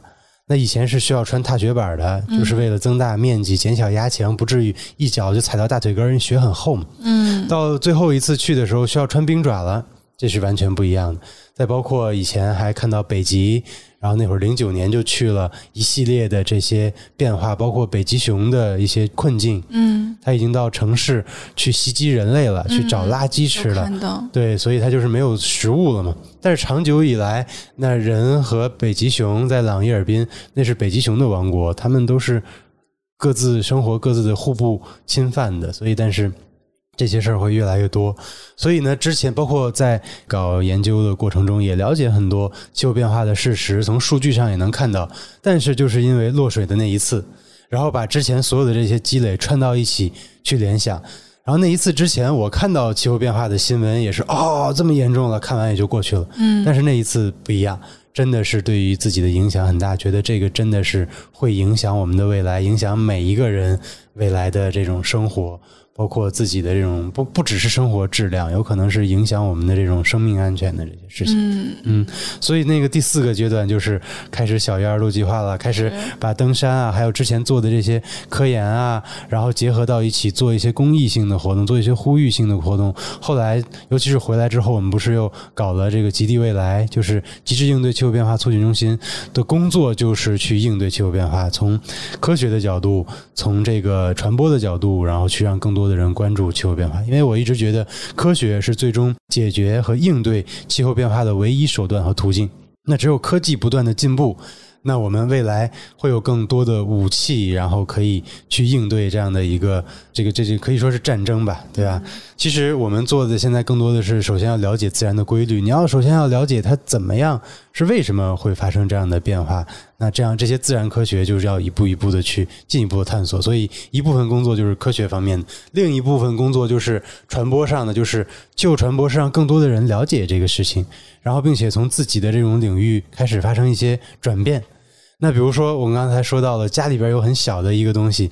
那以前是需要穿踏雪板的，就是为了增大面积、减小压强，不至于一脚就踩到大腿根儿，因为雪很厚嘛。嗯。到最后一次去的时候，需要穿冰爪了，这是完全不一样的。再包括以前还看到北极。然后那会儿零九年就去了一系列的这些变化，包括北极熊的一些困境。嗯，他已经到城市去袭击人类了，去找垃圾吃了。对，所以它就是没有食物了嘛。但是长久以来，那人和北极熊在朗伊尔滨，那是北极熊的王国，他们都是各自生活各自的互不侵犯的。所以，但是。这些事儿会越来越多，所以呢，之前包括在搞研究的过程中，也了解很多气候变化的事实，从数据上也能看到。但是就是因为落水的那一次，然后把之前所有的这些积累串到一起去联想，然后那一次之前我看到气候变化的新闻也是哦这么严重了，看完也就过去了。嗯，但是那一次不一样，真的是对于自己的影响很大，觉得这个真的是会影响我们的未来，影响每一个人未来的这种生活。包括自己的这种不不只是生活质量，有可能是影响我们的这种生命安全的这些事情。嗯嗯，所以那个第四个阶段就是开始小一二路计划了，开始把登山啊，还有之前做的这些科研啊，然后结合到一起做一些公益性的活动，做一些呼吁性的活动。后来，尤其是回来之后，我们不是又搞了这个极地未来，就是极致应对气候变化促进中心的工作，就是去应对气候变化，从科学的角度，从这个传播的角度，然后去让更多。多的人关注气候变化，因为我一直觉得科学是最终解决和应对气候变化的唯一手段和途径。那只有科技不断的进步。那我们未来会有更多的武器，然后可以去应对这样的一个这个这就可以说是战争吧，对吧？其实我们做的现在更多的是，首先要了解自然的规律，你要首先要了解它怎么样，是为什么会发生这样的变化。那这样这些自然科学就是要一步一步的去进一步的探索。所以一部分工作就是科学方面，另一部分工作就是传播上的，就是就传播是让更多的人了解这个事情，然后并且从自己的这种领域开始发生一些转变。那比如说，我们刚才说到了家里边有很小的一个东西，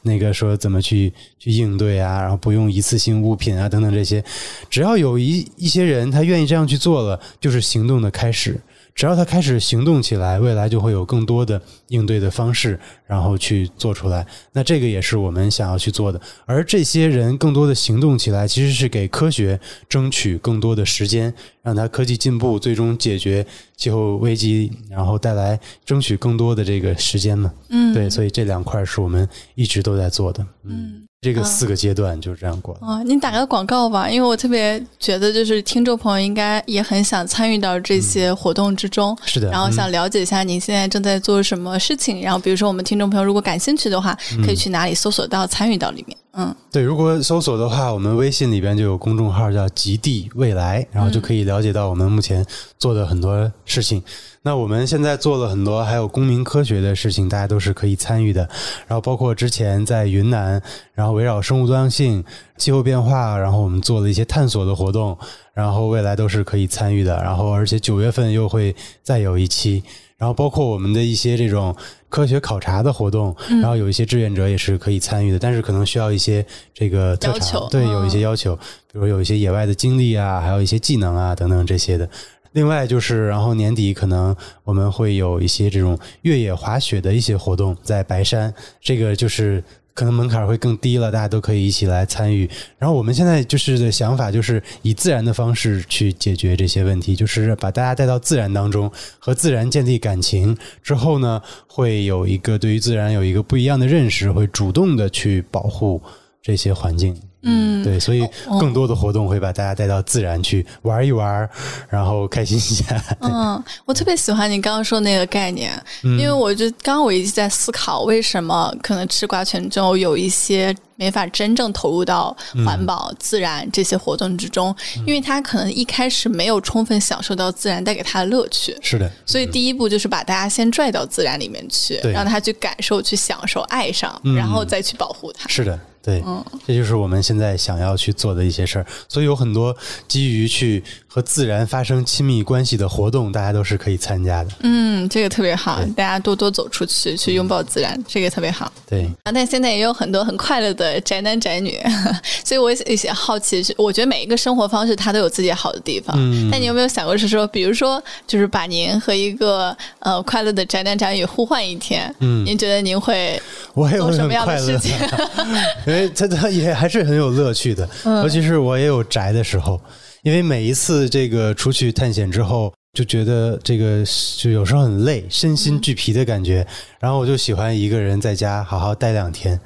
那个说怎么去去应对啊，然后不用一次性物品啊等等这些，只要有一一些人他愿意这样去做了，就是行动的开始。只要他开始行动起来，未来就会有更多的应对的方式，然后去做出来。那这个也是我们想要去做的。而这些人更多的行动起来，其实是给科学争取更多的时间，让它科技进步，最终解决气候危机，然后带来争取更多的这个时间嘛。嗯，对，所以这两块是我们一直都在做的。嗯。这个四个阶段就是这样过。啊，你打个广告吧，因为我特别觉得，就是听众朋友应该也很想参与到这些活动之中。是的。然后想了解一下您现在正在做什么事情。然后，比如说我们听众朋友如果感兴趣的话，可以去哪里搜索到参与到里面？嗯，对，如果搜索的话，我们微信里边就有公众号叫“极地未来”，然后就可以了解到我们目前做的很多事情。那我们现在做了很多，还有公民科学的事情，大家都是可以参与的。然后包括之前在云南，然后围绕生物多样性、气候变化，然后我们做了一些探索的活动，然后未来都是可以参与的。然后而且九月份又会再有一期，然后包括我们的一些这种科学考察的活动，然后有一些志愿者也是可以参与的，但是可能需要一些这个特长，对，有一些要求，比如有一些野外的经历啊，还有一些技能啊等等这些的。另外就是，然后年底可能我们会有一些这种越野滑雪的一些活动，在白山，这个就是可能门槛会更低了，大家都可以一起来参与。然后我们现在就是的想法，就是以自然的方式去解决这些问题，就是把大家带到自然当中，和自然建立感情之后呢，会有一个对于自然有一个不一样的认识，会主动的去保护这些环境。嗯，对，所以更多的活动会把大家带到自然去玩一玩，然后开心一下。嗯，我特别喜欢你刚刚说那个概念，因为我就刚刚我一直在思考，为什么可能吃瓜群众有一些没法真正投入到环保、自然这些活动之中，因为他可能一开始没有充分享受到自然带给他的乐趣。是的，所以第一步就是把大家先拽到自然里面去，让他去感受、去享受、爱上，然后再去保护它。是的。对，这就是我们现在想要去做的一些事儿，所以有很多基于去和自然发生亲密关系的活动，大家都是可以参加的。嗯，这个特别好，大家多多走出去，去拥抱自然，这个特别好。对啊，但现在也有很多很快乐的宅男宅女，*laughs* 所以我也些好奇，是我觉得每一个生活方式它都有自己好的地方。嗯，但你有没有想过是说，比如说，就是把您和一个呃快乐的宅男宅女互换一天，嗯，您觉得您会做什么样的事情？*laughs* 因为他他也还是很有乐趣的，尤其是我也有宅的时候，因为每一次这个出去探险之后，就觉得这个就有时候很累，身心俱疲的感觉，然后我就喜欢一个人在家好好待两天，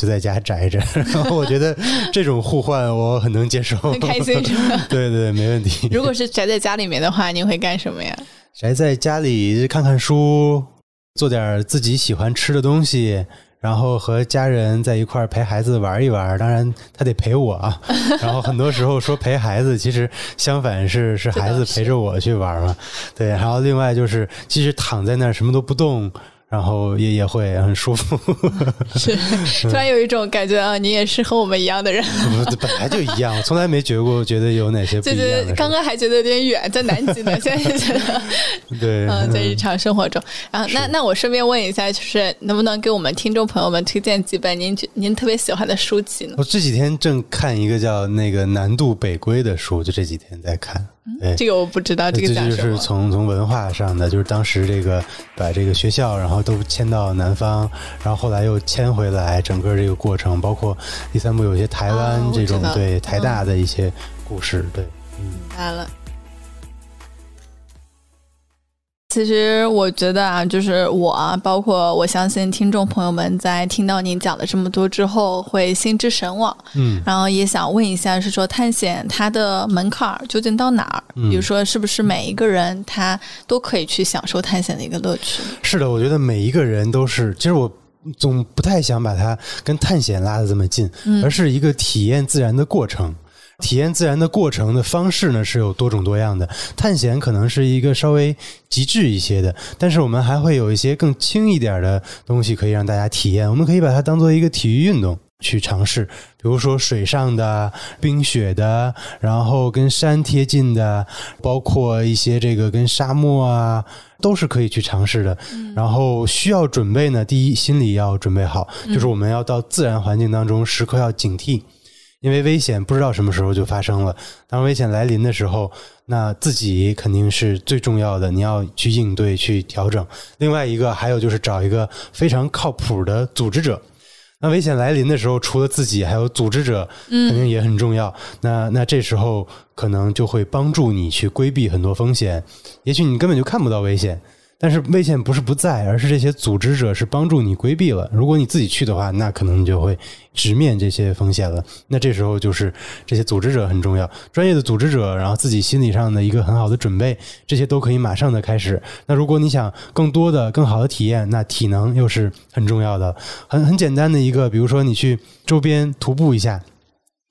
就在家宅着，然后我觉得这种互换我很能接受，很开心是吧？*laughs* 对对，没问题。如果是宅在家里面的话，你会干什么呀？宅在家里看看书，做点自己喜欢吃的东西。然后和家人在一块儿陪孩子玩一玩，当然他得陪我啊。然后很多时候说陪孩子，其实相反是是孩子陪着我去玩嘛。对，然后另外就是，即使躺在那儿什么都不动。然后也也会很舒服，*laughs* *laughs* 是突然有一种感觉啊，你也是和我们一样的人，本来就一样，我从来没觉过觉得有哪些 *laughs* 不一样的。刚刚还觉得有点远，在南极呢，现在觉得对，嗯，在日常生活中。然后那那我顺便问一下，就是能不能给我们听众朋友们推荐几本您您特别喜欢的书籍呢？我这几天正看一个叫那个《南渡北归》的书，就这几天在看。这个我不知道，这个就是从从文化上的，就是当时这个把这个学校，然后都迁到南方，然后后来又迁回来，整个这个过程，包括第三部有些台湾这种对台大的一些故事，对，嗯，来了。其实我觉得啊，就是我，包括我相信听众朋友们在听到您讲了这么多之后，会心之神往。嗯，然后也想问一下，是说探险它的门槛究竟到哪儿？比如说，是不是每一个人他都可以去享受探险的一个乐趣？是的，我觉得每一个人都是。其实我总不太想把它跟探险拉的这么近，而是一个体验自然的过程。体验自然的过程的方式呢是有多种多样的，探险可能是一个稍微极致一些的，但是我们还会有一些更轻一点的东西可以让大家体验。我们可以把它当做一个体育运动去尝试，比如说水上的、冰雪的，然后跟山贴近的，包括一些这个跟沙漠啊，都是可以去尝试的。然后需要准备呢，第一心理要准备好，就是我们要到自然环境当中，时刻要警惕。因为危险不知道什么时候就发生了，当危险来临的时候，那自己肯定是最重要的，你要去应对、去调整。另外一个还有就是找一个非常靠谱的组织者。那危险来临的时候，除了自己，还有组织者，肯定也很重要。那那这时候可能就会帮助你去规避很多风险，也许你根本就看不到危险。但是危险不是不在，而是这些组织者是帮助你规避了。如果你自己去的话，那可能你就会直面这些风险了。那这时候就是这些组织者很重要，专业的组织者，然后自己心理上的一个很好的准备，这些都可以马上的开始。那如果你想更多的、更好的体验，那体能又是很重要的。很很简单的一个，比如说你去周边徒步一下。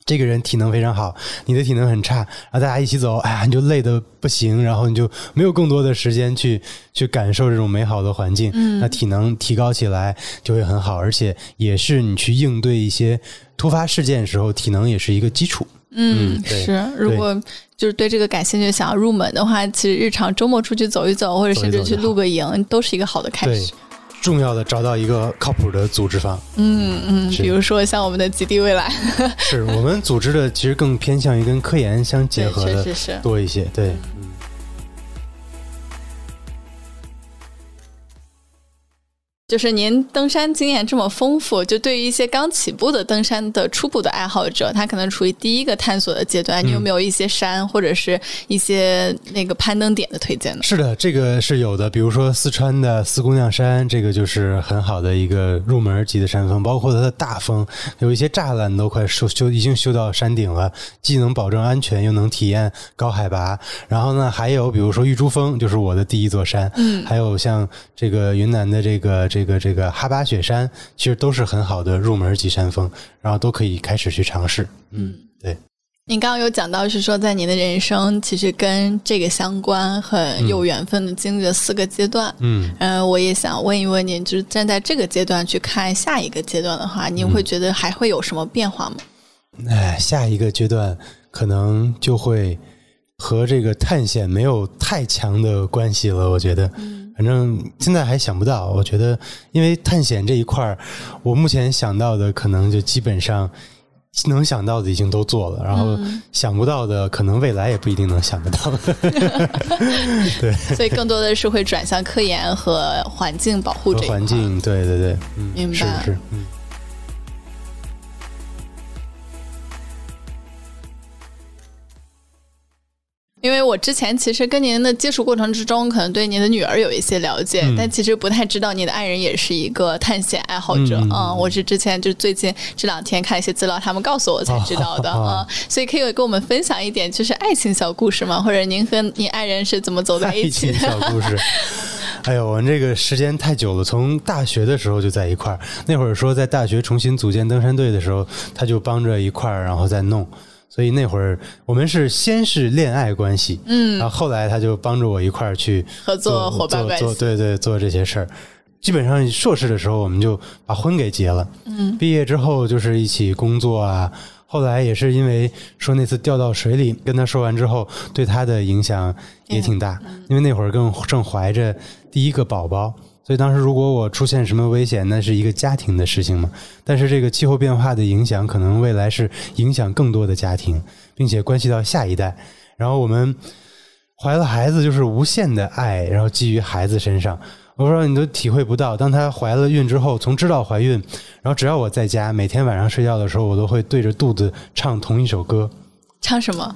这个人体能非常好，你的体能很差，然后大家一起走，哎呀，你就累得不行，然后你就没有更多的时间去去感受这种美好的环境。嗯，那体能提高起来就会很好，而且也是你去应对一些突发事件时候，体能也是一个基础。嗯，是。如果就是对这个感兴趣，想要入门的话，其实日常周末出去走一走，或者甚至去露个营，都是一个好的开始。重要的找到一个靠谱的组织方，嗯嗯，比如说像我们的极地未来，是我们组织的，其实更偏向于跟科研相结合的 *laughs* 多一些，对。就是您登山经验这么丰富，就对于一些刚起步的登山的初步的爱好者，他可能处于第一个探索的阶段，你有没有一些山或者是一些那个攀登点的推荐呢？是的，这个是有的。比如说四川的四姑娘山，这个就是很好的一个入门级的山峰，包括它的大峰，有一些栅栏都快修修已经修到山顶了，既能保证安全，又能体验高海拔。然后呢，还有比如说玉珠峰，就是我的第一座山，嗯，还有像这个云南的这个这。这个这个哈巴雪山其实都是很好的入门级山峰，然后都可以开始去尝试。嗯，对。您刚刚有讲到是说，在您的人生其实跟这个相关很有缘分的经历了四个阶段。嗯，呃，我也想问一问您，就是站在这个阶段去看下一个阶段的话，您会觉得还会有什么变化吗？哎，下一个阶段可能就会和这个探险没有太强的关系了。我觉得。反正现在还想不到，我觉得，因为探险这一块儿，我目前想到的可能就基本上能想到的已经都做了，然后想不到的可能未来也不一定能想得到。*laughs* 对，所以更多的是会转向科研和环境保护这环境，对对对，明白是是嗯。因为我之前其实跟您的接触过程之中，可能对您的女儿有一些了解，但其实不太知道您的爱人也是一个探险爱好者嗯，我是之前就最近这两天看一些资料，他们告诉我才知道的啊。*laughs* 所以可以跟我们分享一点就是爱情小故事吗？或者您和您爱人是怎么走在一起的？小故事。*laughs* 哎呦，我们这个时间太久了，从大学的时候就在一块儿。那会儿说在大学重新组建登山队的时候，他就帮着一块儿，然后再弄。所以那会儿我们是先是恋爱关系，嗯，然后后来他就帮助我一块儿去合作伙伴关系，对对，做这些事儿。基本上硕士的时候我们就把婚给结了，嗯，毕业之后就是一起工作啊。后来也是因为说那次掉到水里，跟他说完之后，对他的影响也挺大，因为那会儿正正怀着第一个宝宝。所以当时如果我出现什么危险，那是一个家庭的事情嘛。但是这个气候变化的影响，可能未来是影响更多的家庭，并且关系到下一代。然后我们怀了孩子，就是无限的爱，然后基于孩子身上。我不知道你都体会不到，当她怀了孕之后，从知道怀孕，然后只要我在家，每天晚上睡觉的时候，我都会对着肚子唱同一首歌。唱什么？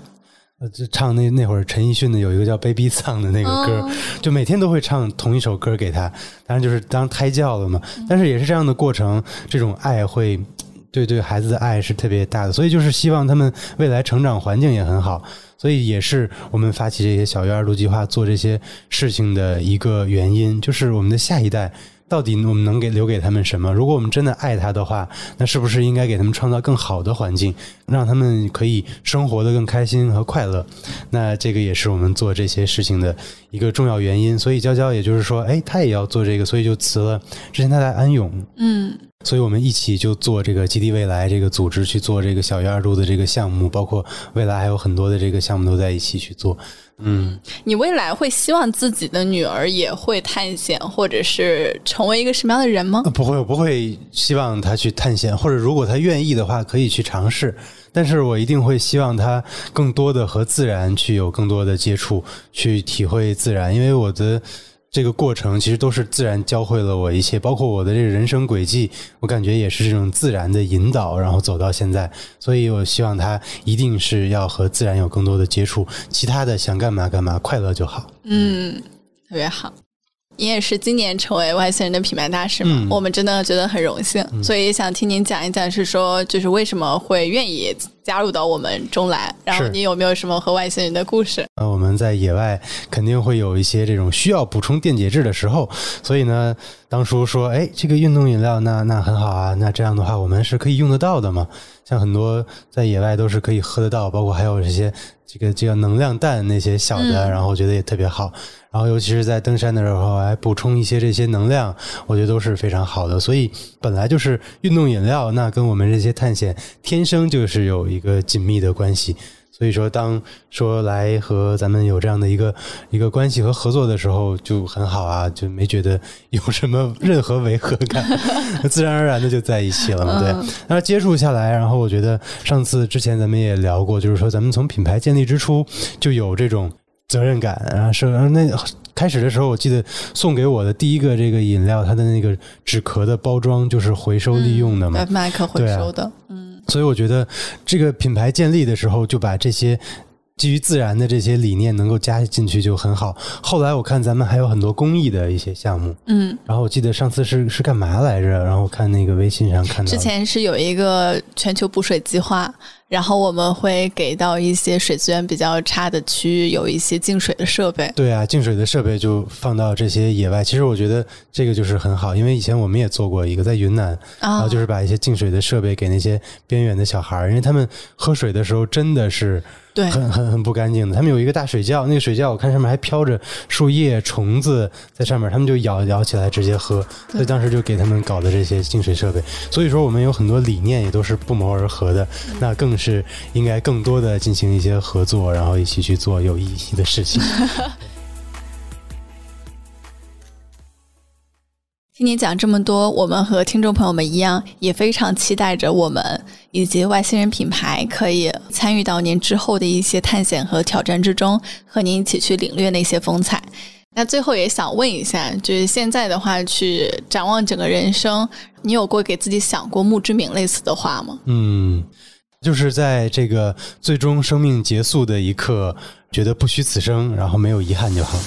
呃，就唱那那会儿陈奕迅的有一个叫《Baby Song》的那个歌，*laughs* 就每天都会唱同一首歌给他，当然就是当胎教了嘛。但是也是这样的过程，这种爱会对对孩子的爱是特别大的，所以就是希望他们未来成长环境也很好，所以也是我们发起这些小院儿路计划做这些事情的一个原因，就是我们的下一代。到底我们能给留给他们什么？如果我们真的爱他的话，那是不是应该给他们创造更好的环境，让他们可以生活的更开心和快乐？那这个也是我们做这些事情的一个重要原因。所以娇娇也就是说，哎，他也要做这个，所以就辞了之前他在安永，嗯，所以我们一起就做这个基地未来这个组织去做这个小鱼二路的这个项目，包括未来还有很多的这个项目都在一起去做。嗯，你未来会希望自己的女儿也会探险，或者是成为一个什么样的人吗？不会，我不会希望她去探险，或者如果她愿意的话，可以去尝试。但是我一定会希望她更多的和自然去有更多的接触，去体会自然，因为我的。这个过程其实都是自然教会了我一切，包括我的这个人生轨迹，我感觉也是这种自然的引导，然后走到现在。所以我希望他一定是要和自然有更多的接触，其他的想干嘛干嘛，快乐就好。嗯，特别好。你也是今年成为外星人的品牌大使嘛？我们真的觉得很荣幸，所以想听您讲一讲，是说就是为什么会愿意加入到我们中来？然后你有没有什么和外星人的故事？呃，我们在野外肯定会有一些这种需要补充电解质的时候，所以呢，当初说，哎，这个运动饮料，那那很好啊，那这样的话，我们是可以用得到的嘛？像很多在野外都是可以喝得到，包括还有这些这个这个能量蛋那些小的，然后我觉得也特别好。然后，尤其是在登山的时候，来补充一些这些能量，我觉得都是非常好的。所以，本来就是运动饮料，那跟我们这些探险天生就是有一个紧密的关系。所以说，当说来和咱们有这样的一个一个关系和合作的时候，就很好啊，就没觉得有什么任何违和感，*laughs* 自然而然的就在一起了嘛。对，那接触下来，然后我觉得上次之前咱们也聊过，就是说咱们从品牌建立之初就有这种。责任感啊，是那开始的时候，我记得送给我的第一个这个饮料，它的那个纸壳的包装就是回收利用的嘛，麦克回收的，嗯，所以我觉得这个品牌建立的时候就把这些。基于自然的这些理念能够加进去就很好。后来我看咱们还有很多公益的一些项目，嗯，然后我记得上次是是干嘛来着？然后看那个微信上看到，之前是有一个全球补水计划，然后我们会给到一些水资源比较差的区域有一些净水的设备。对啊，净水的设备就放到这些野外。其实我觉得这个就是很好，因为以前我们也做过一个在云南，然后就是把一些净水的设备给那些边缘的小孩儿，因为他们喝水的时候真的是。对，很很很不干净的。他们有一个大水窖，那个水窖我看上面还飘着树叶、虫子在上面，他们就咬咬起来直接喝。所以当时就给他们搞的这些净水设备。所以说我们有很多理念也都是不谋而合的，那更是应该更多的进行一些合作，然后一起去做有意义的事情。*laughs* 听你讲这么多，我们和听众朋友们一样，也非常期待着我们以及外星人品牌可以参与到您之后的一些探险和挑战之中，和您一起去领略那些风采。那最后也想问一下，就是现在的话，去展望整个人生，你有过给自己想过墓志铭类似的话吗？嗯，就是在这个最终生命结束的一刻，觉得不虚此生，然后没有遗憾就好。